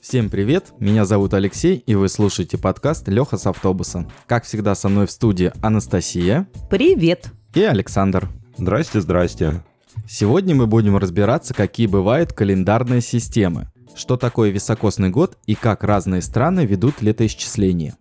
Всем привет, меня зовут Алексей, и вы слушаете подкаст «Леха с автобуса». Как всегда, со мной в студии Анастасия. Привет. И Александр. Здрасте, здрасте. Сегодня мы будем разбираться, какие бывают календарные системы, что такое високосный год и как разные страны ведут летоисчисление.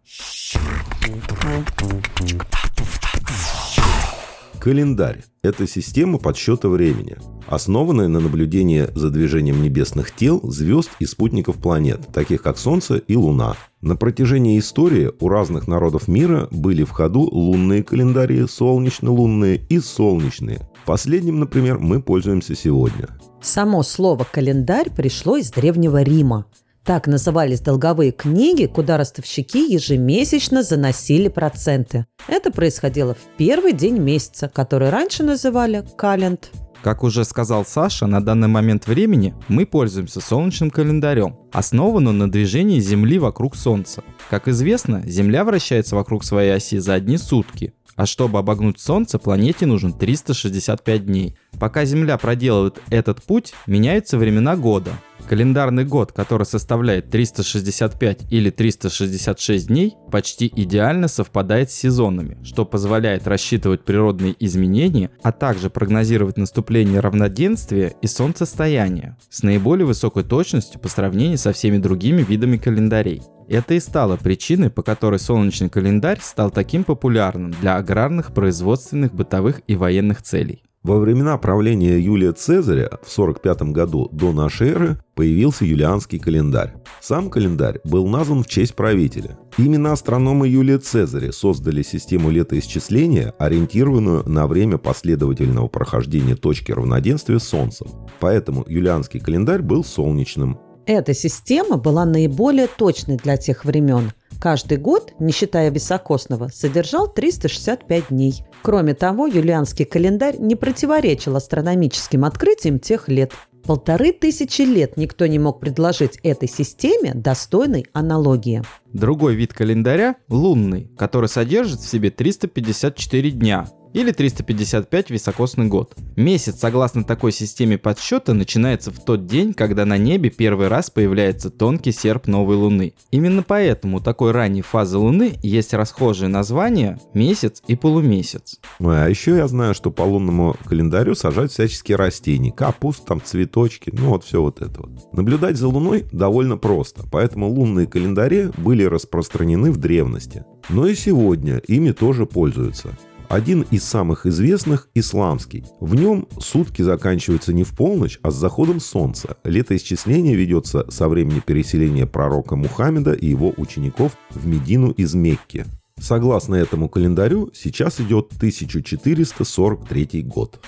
Календарь – это система подсчета времени, основанная на наблюдении за движением небесных тел, звезд и спутников планет, таких как Солнце и Луна. На протяжении истории у разных народов мира были в ходу лунные календари, солнечно-лунные и солнечные. Последним, например, мы пользуемся сегодня. Само слово «календарь» пришло из Древнего Рима. Так назывались долговые книги, куда ростовщики ежемесячно заносили проценты. Это происходило в первый день месяца, который раньше называли календ. Как уже сказал Саша, на данный момент времени мы пользуемся солнечным календарем, основанным на движении Земли вокруг Солнца. Как известно, Земля вращается вокруг своей оси за одни сутки, а чтобы обогнуть Солнце, планете нужен 365 дней. Пока Земля проделывает этот путь, меняются времена года. Календарный год, который составляет 365 или 366 дней, почти идеально совпадает с сезонами, что позволяет рассчитывать природные изменения, а также прогнозировать наступление равноденствия и солнцестояния с наиболее высокой точностью по сравнению со всеми другими видами календарей. Это и стало причиной, по которой солнечный календарь стал таким популярным для аграрных, производственных, бытовых и военных целей. Во времена правления Юлия Цезаря в 45 году до нашей эры появился юлианский календарь. Сам календарь был назван в честь правителя. Именно астрономы Юлия Цезаря создали систему летоисчисления, ориентированную на время последовательного прохождения точки равноденствия с Солнцем. Поэтому юлианский календарь был солнечным. Эта система была наиболее точной для тех времен. Каждый год, не считая високосного, содержал 365 дней. Кроме того, юлианский календарь не противоречил астрономическим открытиям тех лет. Полторы тысячи лет никто не мог предложить этой системе достойной аналогии. Другой вид календаря – лунный, который содержит в себе 354 дня, или 355 високосный год. Месяц, согласно такой системе подсчета, начинается в тот день, когда на небе первый раз появляется тонкий серп новой Луны. Именно поэтому такой ранней фазы Луны есть расхожие названия месяц и полумесяц. А еще я знаю, что по лунному календарю сажают всяческие растения, капуст, там цветочки, ну вот все вот это вот. Наблюдать за Луной довольно просто, поэтому лунные календари были распространены в древности. Но и сегодня ими тоже пользуются один из самых известных – исламский. В нем сутки заканчиваются не в полночь, а с заходом солнца. Летоисчисление ведется со времени переселения пророка Мухаммеда и его учеников в Медину из Мекки. Согласно этому календарю, сейчас идет 1443 год.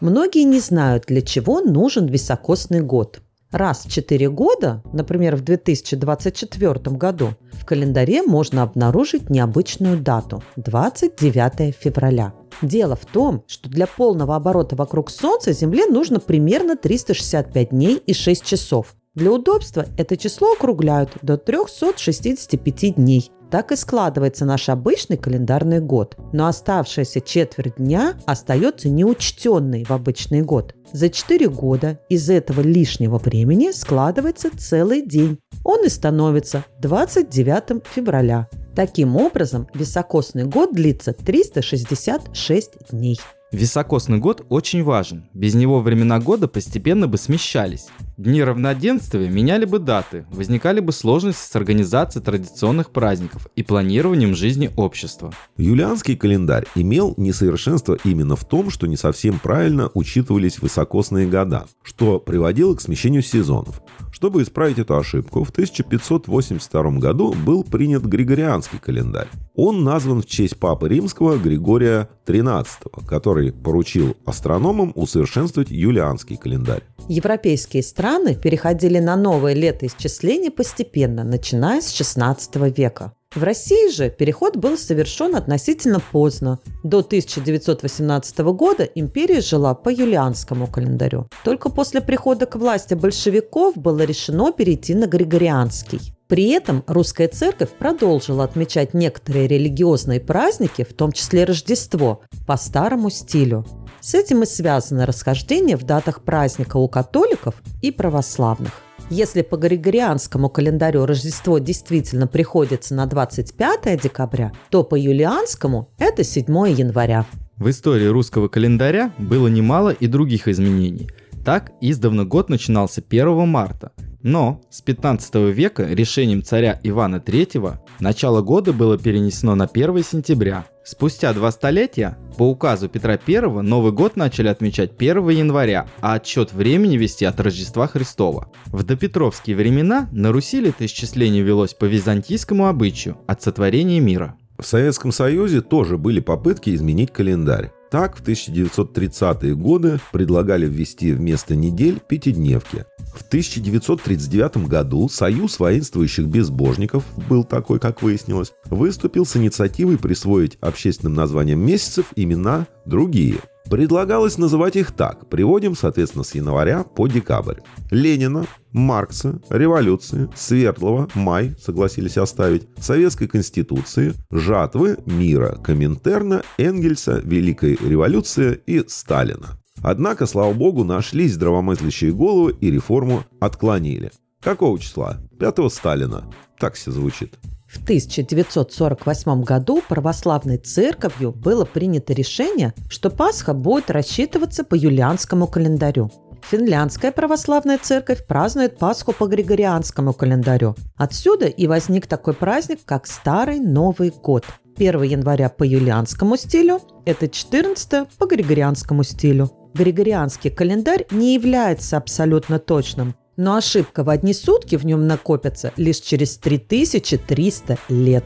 Многие не знают, для чего нужен високосный год. Раз в 4 года, например, в 2024 году, в календаре можно обнаружить необычную дату – 29 февраля. Дело в том, что для полного оборота вокруг Солнца Земле нужно примерно 365 дней и 6 часов. Для удобства это число округляют до 365 дней. Так и складывается наш обычный календарный год. Но оставшаяся четверть дня остается неучтенной в обычный год. За 4 года из этого лишнего времени складывается целый день. Он и становится 29 февраля. Таким образом, високосный год длится 366 дней. Високосный год очень важен. Без него времена года постепенно бы смещались. Дни равноденствия меняли бы даты, возникали бы сложности с организацией традиционных праздников и планированием жизни общества. Юлианский календарь имел несовершенство именно в том, что не совсем правильно учитывались высокосные года, что приводило к смещению сезонов. Чтобы исправить эту ошибку, в 1582 году был принят Григорианский календарь. Он назван в честь папы римского Григория XIII, который поручил астрономам усовершенствовать юлианский календарь. Европейские страны переходили на новое летоисчисление постепенно, начиная с XVI века. В России же переход был совершен относительно поздно. До 1918 года империя жила по юлианскому календарю. Только после прихода к власти большевиков было решено перейти на григорианский. При этом русская церковь продолжила отмечать некоторые религиозные праздники, в том числе Рождество, по старому стилю. С этим и связано расхождение в датах праздника у католиков и православных. Если по григорианскому календарю Рождество действительно приходится на 25 декабря, то по юлианскому это 7 января. В истории русского календаря было немало и других изменений. Так, издавна год начинался 1 марта, но с 15 века решением царя Ивана III начало года было перенесено на 1 сентября. Спустя два столетия по указу Петра I Новый год начали отмечать 1 января, а отсчет времени вести от Рождества Христова. В допетровские времена на Руси летоисчисление велось по византийскому обычаю от сотворения мира. В Советском Союзе тоже были попытки изменить календарь. Так, в 1930-е годы предлагали ввести вместо недель пятидневки. В 1939 году Союз воинствующих безбожников, был такой, как выяснилось, выступил с инициативой присвоить общественным названиям месяцев имена другие – Предлагалось называть их так. Приводим, соответственно, с января по декабрь. Ленина, Маркса, революции, Свердлова, Май, согласились оставить, Советской Конституции, Жатвы, Мира, Коминтерна, Энгельса, Великой революции и Сталина. Однако, слава богу, нашлись здравомыслящие головы и реформу отклонили. Какого числа? 5 Сталина. Так все звучит. В 1948 году православной церковью было принято решение, что Пасха будет рассчитываться по юлианскому календарю. Финляндская православная церковь празднует Пасху по григорианскому календарю. Отсюда и возник такой праздник, как Старый Новый год. 1 января по юлианскому стилю, это 14 по григорианскому стилю. Григорианский календарь не является абсолютно точным, но ошибка в одни сутки в нем накопится лишь через 3300 лет.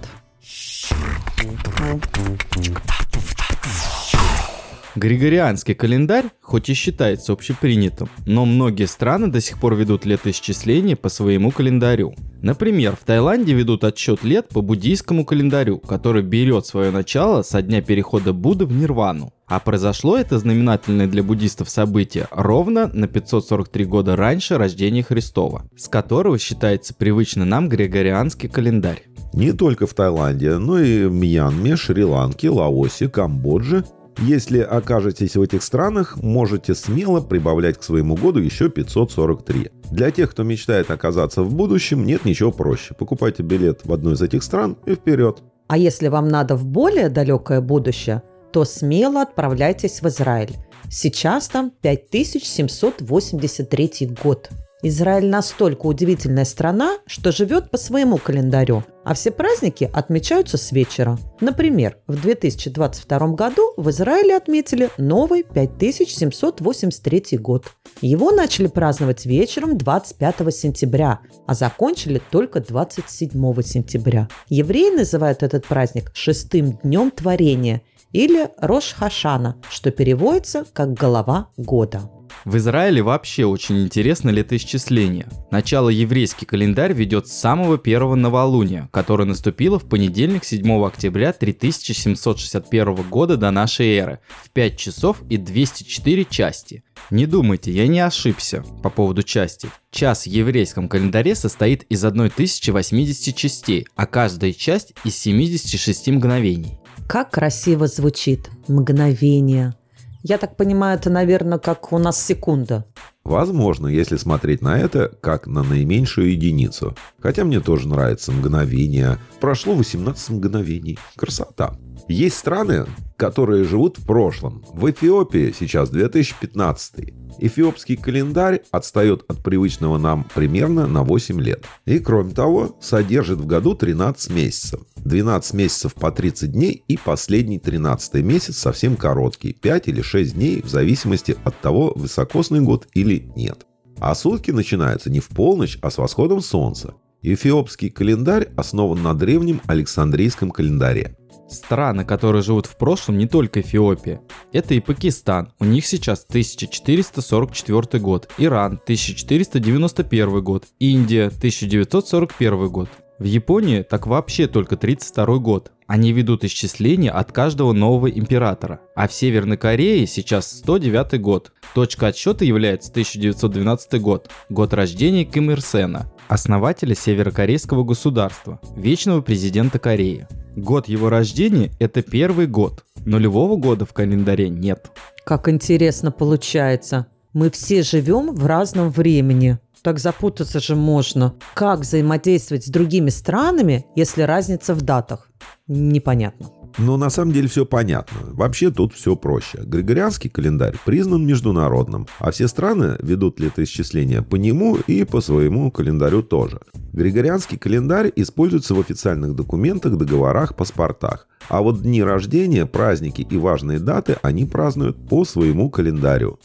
Григорианский календарь, хоть и считается общепринятым, но многие страны до сих пор ведут летоисчисление по своему календарю. Например, в Таиланде ведут отсчет лет по буддийскому календарю, который берет свое начало со дня перехода Будды в Нирвану. А произошло это знаменательное для буддистов событие ровно на 543 года раньше рождения Христова, с которого считается привычный нам григорианский календарь. Не только в Таиланде, но и в Мьянме, Шри-Ланке, Лаосе, Камбодже если окажетесь в этих странах, можете смело прибавлять к своему году еще 543. Для тех, кто мечтает оказаться в будущем, нет ничего проще. Покупайте билет в одну из этих стран и вперед. А если вам надо в более далекое будущее, то смело отправляйтесь в Израиль. Сейчас там 5783 год. Израиль настолько удивительная страна, что живет по своему календарю, а все праздники отмечаются с вечера. Например, в 2022 году в Израиле отметили новый 5783 год. Его начали праздновать вечером 25 сентября, а закончили только 27 сентября. Евреи называют этот праздник шестым днем творения или Рош Хашана, что переводится как «голова года». В Израиле вообще очень интересно летоисчисление. Начало еврейский календарь ведет с самого первого новолуния, которое наступило в понедельник 7 октября 3761 года до нашей эры в 5 часов и 204 части. Не думайте, я не ошибся по поводу части. Час в еврейском календаре состоит из 1080 частей, а каждая часть из 76 мгновений. Как красиво звучит мгновение. Я так понимаю, это, наверное, как у нас секунда. Возможно, если смотреть на это как на наименьшую единицу. Хотя мне тоже нравится мгновение. Прошло 18 мгновений. Красота. Есть страны, которые живут в прошлом. В Эфиопии сейчас 2015. Эфиопский календарь отстает от привычного нам примерно на 8 лет. И кроме того, содержит в году 13 месяцев. 12 месяцев по 30 дней и последний 13 месяц совсем короткий, 5 или 6 дней в зависимости от того, высокосный год или нет. А сутки начинаются не в полночь, а с восходом солнца. Эфиопский календарь основан на древнем Александрийском календаре. Страны, которые живут в прошлом, не только Эфиопия. Это и Пакистан, у них сейчас 1444 год, Иран 1491 год, Индия 1941 год. В Японии так вообще только 32 год. Они ведут исчисления от каждого нового императора. А в Северной Корее сейчас 109 год. Точка отсчета является 1912 год, год рождения Ким Ир Сена, основателя северокорейского государства, вечного президента Кореи. Год его рождения – это первый год. Нулевого года в календаре нет. Как интересно получается. Мы все живем в разном времени. Так запутаться же можно. Как взаимодействовать с другими странами, если разница в датах? Непонятно. Но на самом деле все понятно. Вообще тут все проще. Григорианский календарь признан международным, а все страны ведут летоисчисления по нему и по своему календарю тоже. Григорианский календарь используется в официальных документах, договорах, паспортах. А вот дни рождения, праздники и важные даты они празднуют по своему календарю.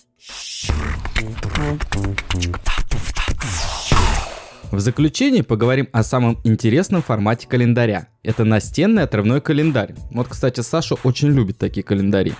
В заключение поговорим о самом интересном формате календаря. Это настенный отрывной календарь. Вот, кстати, Саша очень любит такие календари.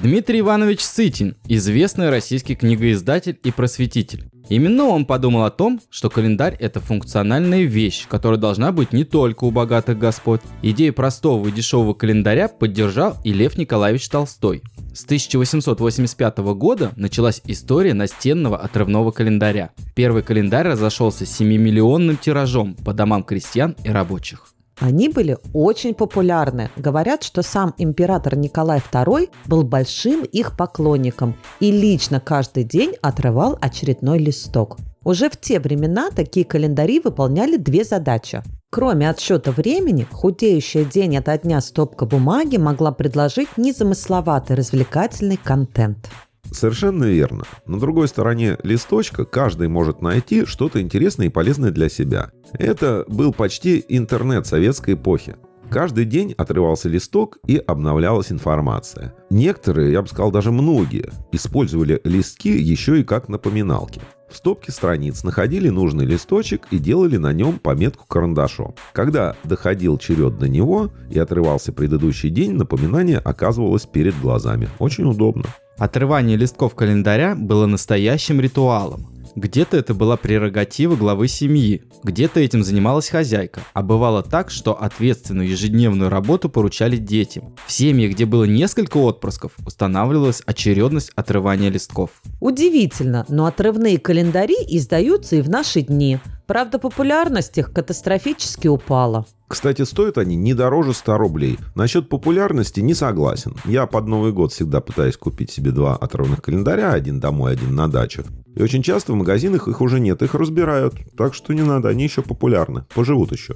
Дмитрий Иванович Сытин, известный российский книгоиздатель и просветитель. Именно он подумал о том, что календарь – это функциональная вещь, которая должна быть не только у богатых господ. Идею простого и дешевого календаря поддержал и Лев Николаевич Толстой. С 1885 года началась история настенного отрывного календаря. Первый календарь разошелся 7-миллионным тиражом по домам крестьян и рабочих. Они были очень популярны. Говорят, что сам император Николай II был большим их поклонником и лично каждый день отрывал очередной листок. Уже в те времена такие календари выполняли две задачи. Кроме отсчета времени, худеющая день ото дня стопка бумаги могла предложить незамысловатый развлекательный контент. Совершенно верно. На другой стороне листочка каждый может найти что-то интересное и полезное для себя. Это был почти интернет советской эпохи. Каждый день отрывался листок и обновлялась информация. Некоторые, я бы сказал даже многие, использовали листки еще и как напоминалки. В стопке страниц находили нужный листочек и делали на нем пометку карандашом. Когда доходил черед до него и отрывался предыдущий день, напоминание оказывалось перед глазами. Очень удобно. Отрывание листков календаря было настоящим ритуалом. Где-то это была прерогатива главы семьи, где-то этим занималась хозяйка, а бывало так, что ответственную ежедневную работу поручали детям. В семье, где было несколько отпрысков, устанавливалась очередность отрывания листков. Удивительно, но отрывные календари издаются и в наши дни. Правда, популярность их катастрофически упала. Кстати, стоят они не дороже 100 рублей. Насчет популярности не согласен. Я под Новый год всегда пытаюсь купить себе два отрывных календаря, один домой, один на дачу. И очень часто в магазинах их уже нет, их разбирают. Так что не надо, они еще популярны, поживут еще.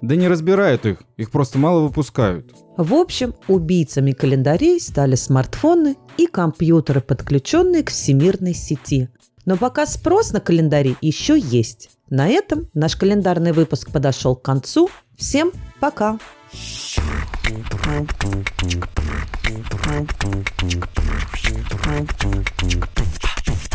Да не разбирают их, их просто мало выпускают. В общем, убийцами календарей стали смартфоны и компьютеры, подключенные к всемирной сети. Но пока спрос на календари еще есть. На этом наш календарный выпуск подошел к концу. Всем пока! Thank you.